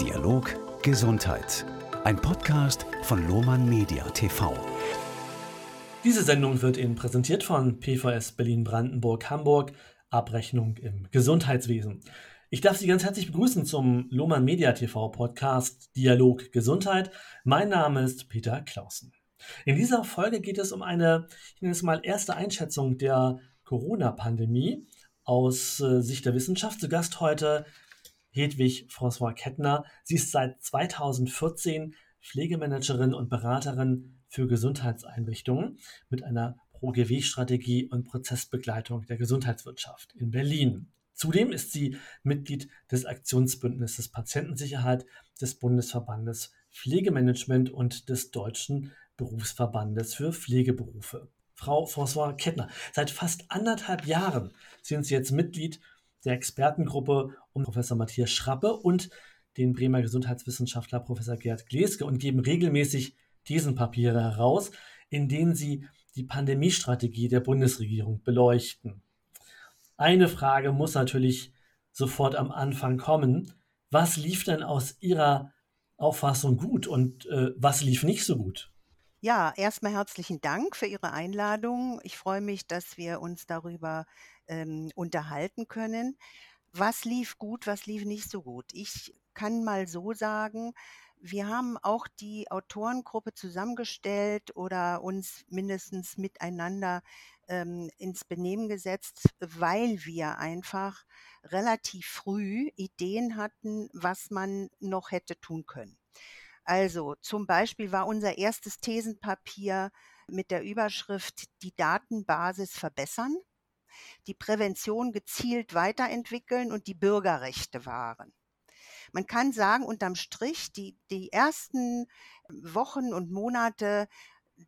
Dialog Gesundheit. Ein Podcast von Lohmann Media TV. Diese Sendung wird Ihnen präsentiert von PVS Berlin Brandenburg Hamburg. Abrechnung im Gesundheitswesen. Ich darf Sie ganz herzlich begrüßen zum Lohmann Media TV Podcast Dialog Gesundheit. Mein Name ist Peter Clausen. In dieser Folge geht es um eine, ich nenne es mal, erste Einschätzung der Corona-Pandemie aus äh, Sicht der Wissenschaft. Zu Gast heute Hedwig François Kettner. Sie ist seit 2014 Pflegemanagerin und Beraterin für Gesundheitseinrichtungen mit einer Pro-GW-Strategie und Prozessbegleitung der Gesundheitswirtschaft in Berlin. Zudem ist sie Mitglied des Aktionsbündnisses Patientensicherheit des Bundesverbandes Pflegemanagement und des Deutschen Berufsverbandes für Pflegeberufe. Frau François Kettner, seit fast anderthalb Jahren sind Sie jetzt Mitglied der Expertengruppe um Professor Matthias Schrappe und den Bremer Gesundheitswissenschaftler Professor Gerd Gleske und geben regelmäßig Thesenpapiere heraus, in denen sie die Pandemiestrategie der Bundesregierung beleuchten. Eine Frage muss natürlich sofort am Anfang kommen. Was lief denn aus Ihrer Auffassung gut und äh, was lief nicht so gut? Ja, erstmal herzlichen Dank für Ihre Einladung. Ich freue mich, dass wir uns darüber ähm, unterhalten können. Was lief gut, was lief nicht so gut? Ich kann mal so sagen, wir haben auch die Autorengruppe zusammengestellt oder uns mindestens miteinander ähm, ins Benehmen gesetzt, weil wir einfach relativ früh Ideen hatten, was man noch hätte tun können. Also zum Beispiel war unser erstes Thesenpapier mit der Überschrift Die Datenbasis verbessern die Prävention gezielt weiterentwickeln und die Bürgerrechte wahren. Man kann sagen, unterm Strich, die, die ersten Wochen und Monate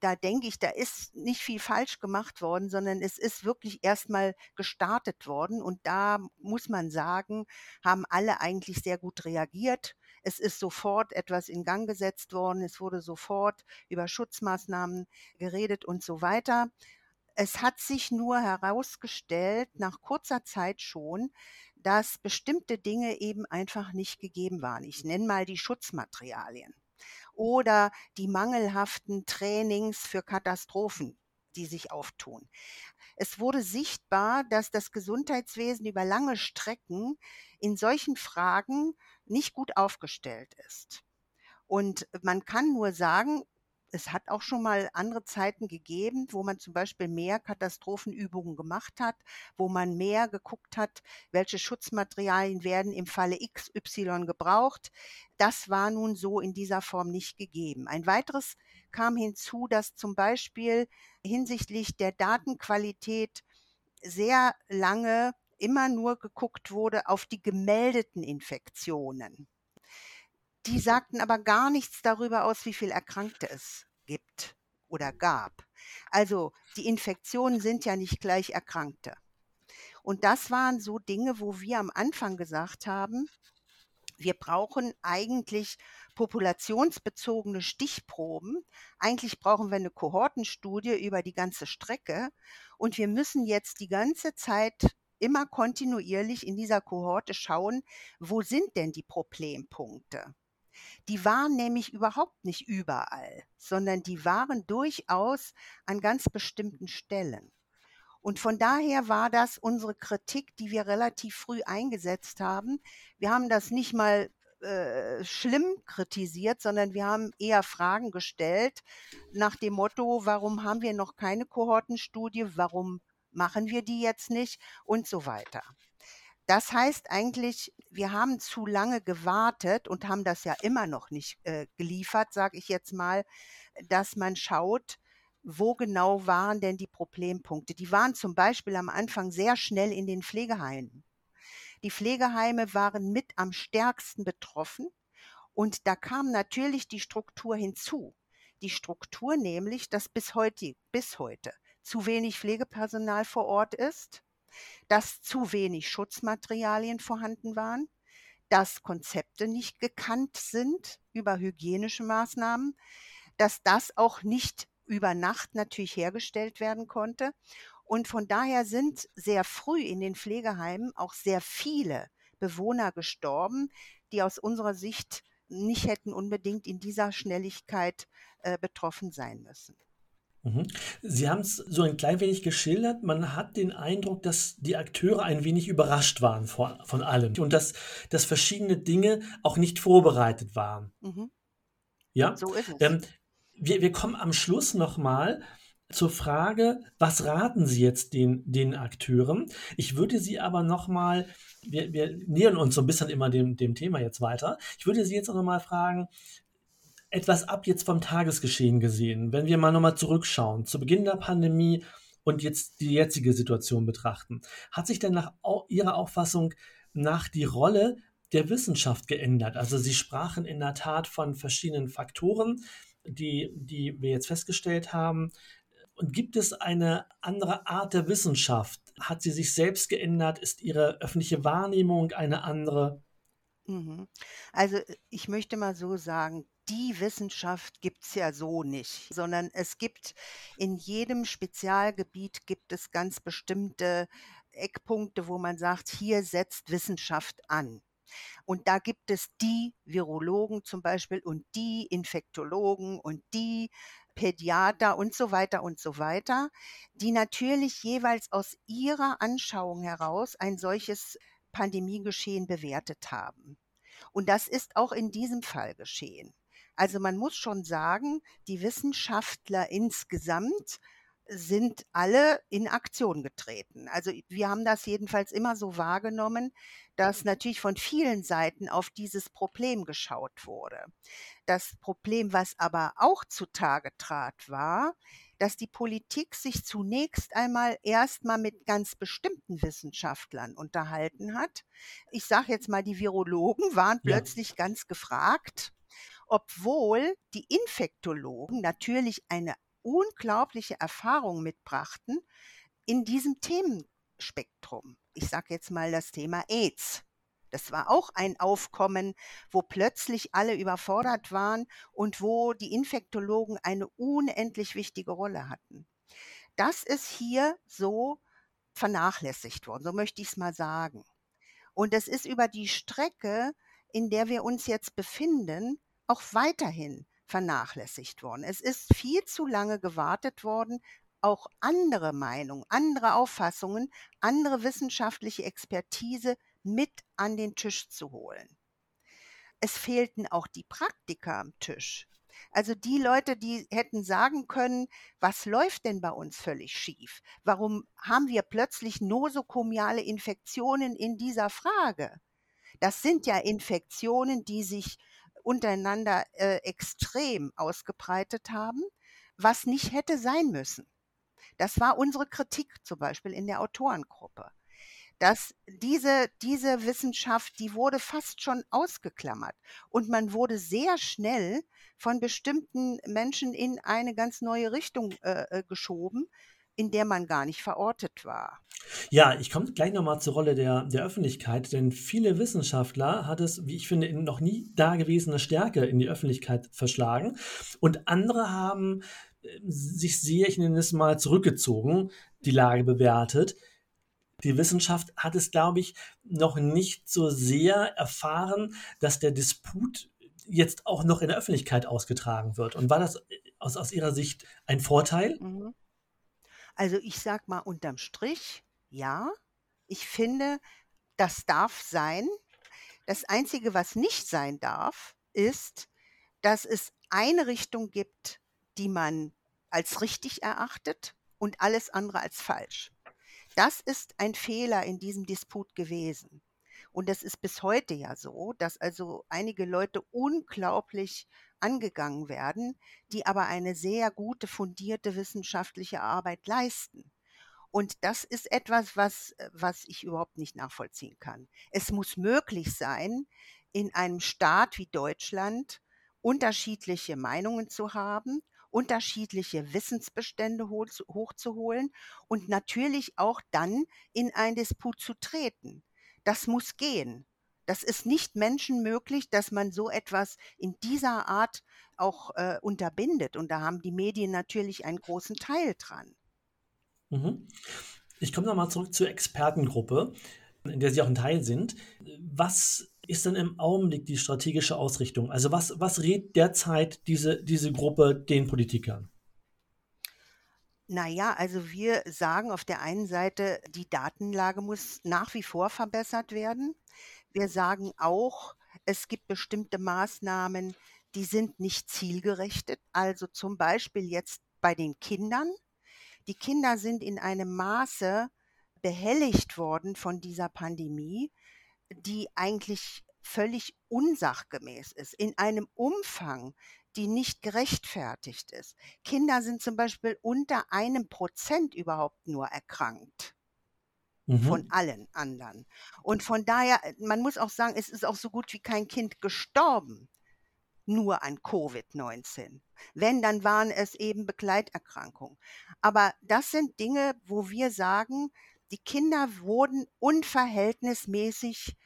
da denke ich, da ist nicht viel falsch gemacht worden, sondern es ist wirklich erstmal gestartet worden. Und da muss man sagen, haben alle eigentlich sehr gut reagiert. Es ist sofort etwas in Gang gesetzt worden. Es wurde sofort über Schutzmaßnahmen geredet und so weiter. Es hat sich nur herausgestellt, nach kurzer Zeit schon, dass bestimmte Dinge eben einfach nicht gegeben waren. Ich nenne mal die Schutzmaterialien oder die mangelhaften Trainings für Katastrophen, die sich auftun. Es wurde sichtbar, dass das Gesundheitswesen über lange Strecken in solchen Fragen nicht gut aufgestellt ist. Und man kann nur sagen, es hat auch schon mal andere Zeiten gegeben, wo man zum Beispiel mehr Katastrophenübungen gemacht hat, wo man mehr geguckt hat, welche Schutzmaterialien werden im Falle XY gebraucht. Das war nun so in dieser Form nicht gegeben. Ein weiteres kam hinzu, dass zum Beispiel hinsichtlich der Datenqualität sehr lange immer nur geguckt wurde auf die gemeldeten Infektionen. Die sagten aber gar nichts darüber aus, wie viel Erkrankte es gibt oder gab. Also die Infektionen sind ja nicht gleich Erkrankte. Und das waren so Dinge, wo wir am Anfang gesagt haben, wir brauchen eigentlich populationsbezogene Stichproben. Eigentlich brauchen wir eine Kohortenstudie über die ganze Strecke. Und wir müssen jetzt die ganze Zeit immer kontinuierlich in dieser Kohorte schauen, wo sind denn die Problempunkte? Die waren nämlich überhaupt nicht überall, sondern die waren durchaus an ganz bestimmten Stellen. Und von daher war das unsere Kritik, die wir relativ früh eingesetzt haben. Wir haben das nicht mal äh, schlimm kritisiert, sondern wir haben eher Fragen gestellt nach dem Motto, warum haben wir noch keine Kohortenstudie, warum machen wir die jetzt nicht und so weiter. Das heißt eigentlich, wir haben zu lange gewartet und haben das ja immer noch nicht äh, geliefert, sage ich jetzt mal, dass man schaut, wo genau waren denn die Problempunkte. Die waren zum Beispiel am Anfang sehr schnell in den Pflegeheimen. Die Pflegeheime waren mit am stärksten betroffen und da kam natürlich die Struktur hinzu. Die Struktur nämlich, dass bis heute, bis heute zu wenig Pflegepersonal vor Ort ist dass zu wenig Schutzmaterialien vorhanden waren, dass Konzepte nicht gekannt sind über hygienische Maßnahmen, dass das auch nicht über Nacht natürlich hergestellt werden konnte. Und von daher sind sehr früh in den Pflegeheimen auch sehr viele Bewohner gestorben, die aus unserer Sicht nicht hätten unbedingt in dieser Schnelligkeit äh, betroffen sein müssen. Mhm. Sie haben es so ein klein wenig geschildert. Man hat den Eindruck, dass die Akteure ein wenig überrascht waren von, von allem und dass, dass verschiedene Dinge auch nicht vorbereitet waren. Mhm. Ja, so ist es. Ähm, wir, wir kommen am Schluss nochmal zur Frage, was raten Sie jetzt den, den Akteuren? Ich würde Sie aber nochmal, wir, wir nähern uns so ein bisschen immer dem, dem Thema jetzt weiter. Ich würde Sie jetzt auch nochmal fragen, etwas ab jetzt vom Tagesgeschehen gesehen, wenn wir mal nochmal zurückschauen, zu Beginn der Pandemie und jetzt die jetzige Situation betrachten, hat sich denn nach Ihrer Auffassung nach die Rolle der Wissenschaft geändert? Also Sie sprachen in der Tat von verschiedenen Faktoren, die, die wir jetzt festgestellt haben. Und gibt es eine andere Art der Wissenschaft? Hat sie sich selbst geändert? Ist ihre öffentliche Wahrnehmung eine andere? Mhm. Also ich möchte mal so sagen, die Wissenschaft gibt es ja so nicht, sondern es gibt in jedem Spezialgebiet gibt es ganz bestimmte Eckpunkte, wo man sagt, hier setzt Wissenschaft an. Und da gibt es die Virologen zum Beispiel und die Infektologen und die Pädiater und so weiter und so weiter, die natürlich jeweils aus ihrer Anschauung heraus ein solches Pandemiegeschehen bewertet haben. Und das ist auch in diesem Fall geschehen. Also man muss schon sagen, die Wissenschaftler insgesamt sind alle in Aktion getreten. Also wir haben das jedenfalls immer so wahrgenommen, dass natürlich von vielen Seiten auf dieses Problem geschaut wurde. Das Problem, was aber auch zutage trat, war, dass die Politik sich zunächst einmal erstmal mit ganz bestimmten Wissenschaftlern unterhalten hat. Ich sage jetzt mal, die Virologen waren ja. plötzlich ganz gefragt, obwohl die Infektologen natürlich eine unglaubliche Erfahrung mitbrachten in diesem Themenspektrum. Ich sage jetzt mal das Thema AIDS. Das war auch ein Aufkommen, wo plötzlich alle überfordert waren und wo die Infektologen eine unendlich wichtige Rolle hatten. Das ist hier so vernachlässigt worden, so möchte ich es mal sagen. Und es ist über die Strecke, in der wir uns jetzt befinden, auch weiterhin vernachlässigt worden. Es ist viel zu lange gewartet worden, auch andere Meinungen, andere Auffassungen, andere wissenschaftliche Expertise mit an den Tisch zu holen. Es fehlten auch die Praktiker am Tisch. Also die Leute, die hätten sagen können, was läuft denn bei uns völlig schief? Warum haben wir plötzlich nosokomiale Infektionen in dieser Frage? Das sind ja Infektionen, die sich untereinander äh, extrem ausgebreitet haben, was nicht hätte sein müssen. Das war unsere Kritik zum Beispiel in der Autorengruppe dass diese, diese Wissenschaft, die wurde fast schon ausgeklammert und man wurde sehr schnell von bestimmten Menschen in eine ganz neue Richtung äh, äh geschoben, in der man gar nicht verortet war. Ja, ich komme gleich nochmal zur Rolle der, der Öffentlichkeit, denn viele Wissenschaftler hat es, wie ich finde, in noch nie dagewesene Stärke in die Öffentlichkeit verschlagen und andere haben äh, sich sehr, ich nenne es mal, zurückgezogen, die Lage bewertet die Wissenschaft hat es, glaube ich, noch nicht so sehr erfahren, dass der Disput jetzt auch noch in der Öffentlichkeit ausgetragen wird. Und war das aus, aus Ihrer Sicht ein Vorteil? Mhm. Also ich sage mal unterm Strich, ja. Ich finde, das darf sein. Das Einzige, was nicht sein darf, ist, dass es eine Richtung gibt, die man als richtig erachtet und alles andere als falsch. Das ist ein Fehler in diesem Disput gewesen. Und das ist bis heute ja so, dass also einige Leute unglaublich angegangen werden, die aber eine sehr gute, fundierte wissenschaftliche Arbeit leisten. Und das ist etwas, was, was ich überhaupt nicht nachvollziehen kann. Es muss möglich sein, in einem Staat wie Deutschland unterschiedliche Meinungen zu haben unterschiedliche Wissensbestände hochzuholen und natürlich auch dann in einen Disput zu treten. Das muss gehen. Das ist nicht menschenmöglich, dass man so etwas in dieser Art auch äh, unterbindet. Und da haben die Medien natürlich einen großen Teil dran. Mhm. Ich komme nochmal zurück zur Expertengruppe. in der Sie auch ein Teil sind. Was ist denn im Augenblick die strategische Ausrichtung? Also was, was rät derzeit diese, diese Gruppe den Politikern? Naja, also wir sagen auf der einen Seite, die Datenlage muss nach wie vor verbessert werden. Wir sagen auch, es gibt bestimmte Maßnahmen, die sind nicht zielgerichtet. Also zum Beispiel jetzt bei den Kindern. Die Kinder sind in einem Maße behelligt worden von dieser Pandemie, die eigentlich völlig unsachgemäß ist, in einem Umfang, die nicht gerechtfertigt ist. Kinder sind zum Beispiel unter einem Prozent überhaupt nur erkrankt. Mhm. Von allen anderen. Und von daher, man muss auch sagen, es ist auch so gut wie kein Kind gestorben nur an Covid-19. Wenn, dann waren es eben Begleiterkrankungen. Aber das sind Dinge, wo wir sagen, die Kinder wurden unverhältnismäßig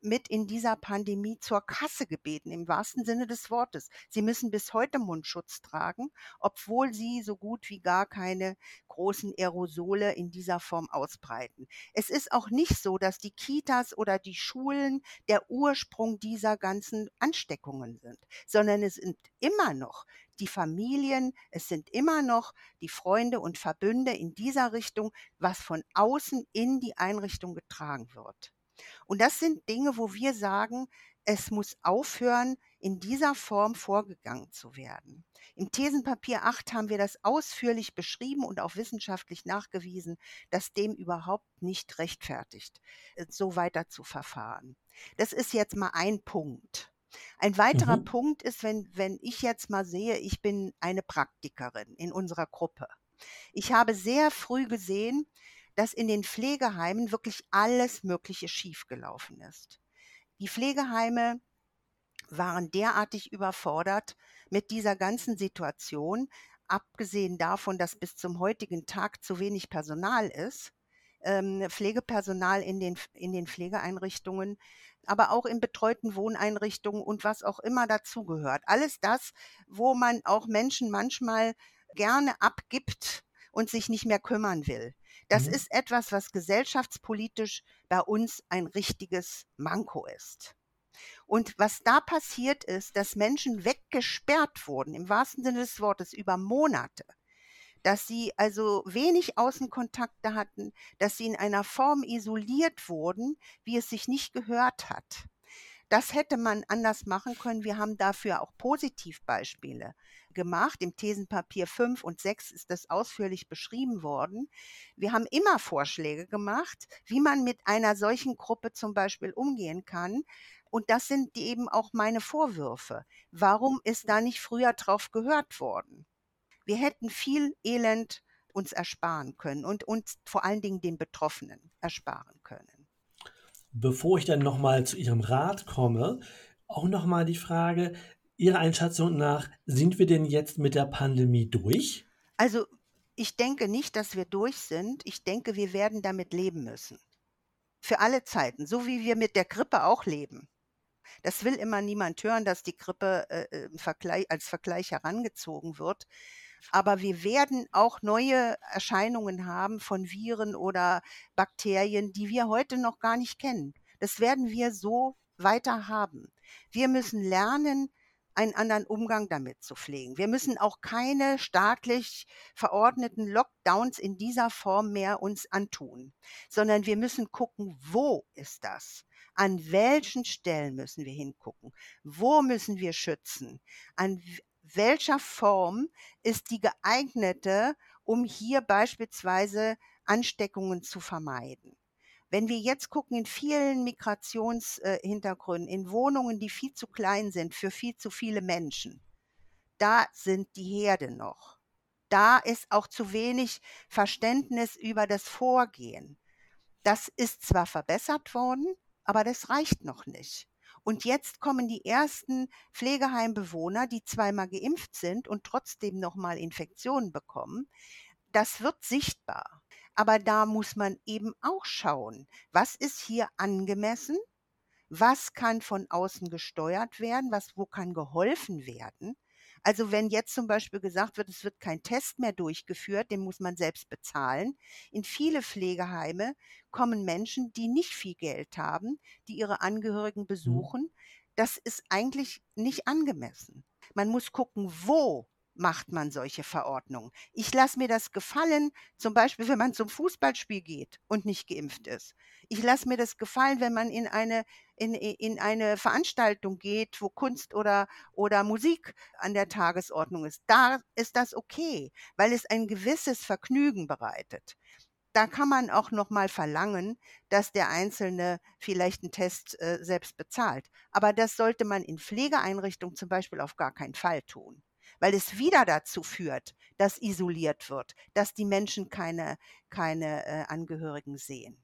mit in dieser Pandemie zur Kasse gebeten, im wahrsten Sinne des Wortes. Sie müssen bis heute Mundschutz tragen, obwohl sie so gut wie gar keine großen Aerosole in dieser Form ausbreiten. Es ist auch nicht so, dass die Kitas oder die Schulen der Ursprung dieser ganzen Ansteckungen sind, sondern es sind immer noch die Familien, es sind immer noch die Freunde und Verbünde in dieser Richtung, was von außen in die Einrichtung getragen wird. Und das sind Dinge, wo wir sagen, es muss aufhören, in dieser Form vorgegangen zu werden. Im Thesenpapier 8 haben wir das ausführlich beschrieben und auch wissenschaftlich nachgewiesen, dass dem überhaupt nicht rechtfertigt, äh, so weiter zu verfahren. Das ist jetzt mal ein Punkt. Ein weiterer mhm. Punkt ist, wenn, wenn ich jetzt mal sehe, ich bin eine Praktikerin in unserer Gruppe. Ich habe sehr früh gesehen, dass in den Pflegeheimen wirklich alles Mögliche schiefgelaufen ist. Die Pflegeheime waren derartig überfordert mit dieser ganzen Situation, abgesehen davon, dass bis zum heutigen Tag zu wenig Personal ist, ähm, Pflegepersonal in den, in den Pflegeeinrichtungen, aber auch in betreuten Wohneinrichtungen und was auch immer dazugehört. Alles das, wo man auch Menschen manchmal gerne abgibt und sich nicht mehr kümmern will. Das mhm. ist etwas, was gesellschaftspolitisch bei uns ein richtiges Manko ist. Und was da passiert ist, dass Menschen weggesperrt wurden, im wahrsten Sinne des Wortes, über Monate, dass sie also wenig Außenkontakte hatten, dass sie in einer Form isoliert wurden, wie es sich nicht gehört hat. Das hätte man anders machen können. Wir haben dafür auch Positivbeispiele gemacht. Im Thesenpapier 5 und 6 ist das ausführlich beschrieben worden. Wir haben immer Vorschläge gemacht, wie man mit einer solchen Gruppe zum Beispiel umgehen kann. Und das sind eben auch meine Vorwürfe. Warum ist da nicht früher drauf gehört worden? Wir hätten viel Elend uns ersparen können und uns vor allen Dingen den Betroffenen ersparen können. Bevor ich dann nochmal zu Ihrem Rat komme, auch nochmal die Frage, Ihrer Einschätzung nach, sind wir denn jetzt mit der Pandemie durch? Also ich denke nicht, dass wir durch sind. Ich denke, wir werden damit leben müssen. Für alle Zeiten, so wie wir mit der Grippe auch leben. Das will immer niemand hören, dass die Grippe äh, Vergleich, als Vergleich herangezogen wird. Aber wir werden auch neue Erscheinungen haben von Viren oder Bakterien, die wir heute noch gar nicht kennen. Das werden wir so weiter haben. Wir müssen lernen, einen anderen Umgang damit zu pflegen. Wir müssen auch keine staatlich verordneten Lockdowns in dieser Form mehr uns antun, sondern wir müssen gucken, wo ist das? An welchen Stellen müssen wir hingucken? Wo müssen wir schützen? An welcher Form ist die geeignete, um hier beispielsweise Ansteckungen zu vermeiden? Wenn wir jetzt gucken in vielen Migrationshintergründen, in Wohnungen, die viel zu klein sind für viel zu viele Menschen, da sind die Herde noch. Da ist auch zu wenig Verständnis über das Vorgehen. Das ist zwar verbessert worden, aber das reicht noch nicht. Und jetzt kommen die ersten Pflegeheimbewohner, die zweimal geimpft sind und trotzdem nochmal Infektionen bekommen. Das wird sichtbar. Aber da muss man eben auch schauen, was ist hier angemessen? Was kann von außen gesteuert werden? Was, wo kann geholfen werden? Also wenn jetzt zum Beispiel gesagt wird, es wird kein Test mehr durchgeführt, den muss man selbst bezahlen. In viele Pflegeheime kommen Menschen, die nicht viel Geld haben, die ihre Angehörigen mhm. besuchen. Das ist eigentlich nicht angemessen. Man muss gucken, wo macht man solche Verordnungen. Ich lasse mir das gefallen, zum Beispiel, wenn man zum Fußballspiel geht und nicht geimpft ist. Ich lasse mir das gefallen, wenn man in eine, in, in eine Veranstaltung geht, wo Kunst oder, oder Musik an der Tagesordnung ist. Da ist das okay, weil es ein gewisses Vergnügen bereitet da kann man auch noch mal verlangen, dass der Einzelne vielleicht einen Test äh, selbst bezahlt. Aber das sollte man in Pflegeeinrichtungen zum Beispiel auf gar keinen Fall tun, weil es wieder dazu führt, dass isoliert wird, dass die Menschen keine, keine äh, Angehörigen sehen.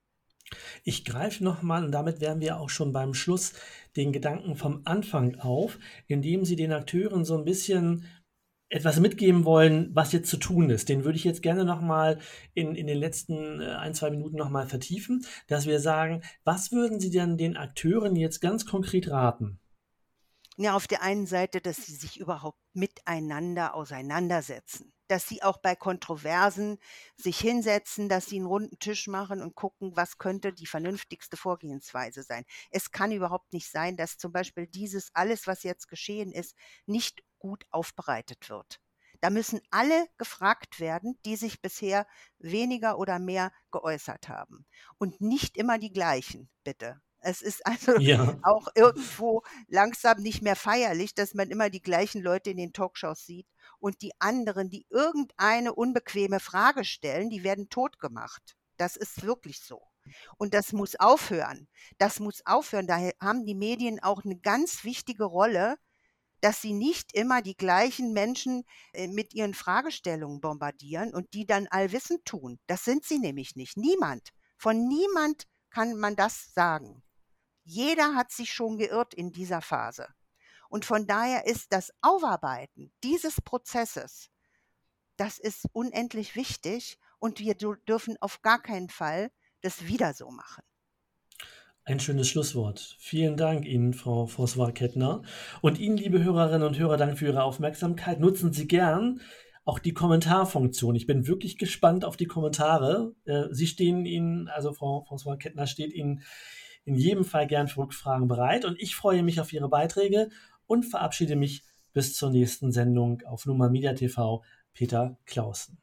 Ich greife nochmal, und damit wären wir auch schon beim Schluss, den Gedanken vom Anfang auf, indem Sie den Akteuren so ein bisschen etwas mitgeben wollen, was jetzt zu tun ist. Den würde ich jetzt gerne nochmal in, in den letzten äh, ein, zwei Minuten nochmal vertiefen, dass wir sagen, was würden Sie denn den Akteuren jetzt ganz konkret raten? Ja, auf der einen Seite, dass sie sich überhaupt miteinander auseinandersetzen, dass sie auch bei Kontroversen sich hinsetzen, dass sie einen runden Tisch machen und gucken, was könnte die vernünftigste Vorgehensweise sein. Es kann überhaupt nicht sein, dass zum Beispiel dieses alles, was jetzt geschehen ist, nicht gut aufbereitet wird. Da müssen alle gefragt werden, die sich bisher weniger oder mehr geäußert haben. Und nicht immer die gleichen, bitte. Es ist also ja. auch irgendwo langsam nicht mehr feierlich, dass man immer die gleichen Leute in den Talkshows sieht und die anderen, die irgendeine unbequeme Frage stellen, die werden totgemacht. Das ist wirklich so. Und das muss aufhören. Das muss aufhören. Daher haben die Medien auch eine ganz wichtige Rolle, dass sie nicht immer die gleichen Menschen äh, mit ihren Fragestellungen bombardieren und die dann allwissend tun. Das sind sie nämlich nicht. Niemand. Von niemand kann man das sagen. Jeder hat sich schon geirrt in dieser Phase. Und von daher ist das Aufarbeiten dieses Prozesses, das ist unendlich wichtig und wir dürfen auf gar keinen Fall das wieder so machen. Ein schönes Schlusswort. Vielen Dank Ihnen, Frau François-Kettner. Und Ihnen, liebe Hörerinnen und Hörer, danke für Ihre Aufmerksamkeit. Nutzen Sie gern auch die Kommentarfunktion. Ich bin wirklich gespannt auf die Kommentare. Äh, Sie stehen Ihnen, also Frau François-Kettner steht Ihnen in jedem Fall gern für Rückfragen bereit. Und ich freue mich auf Ihre Beiträge und verabschiede mich bis zur nächsten Sendung auf Nummer Media TV. Peter Clausen.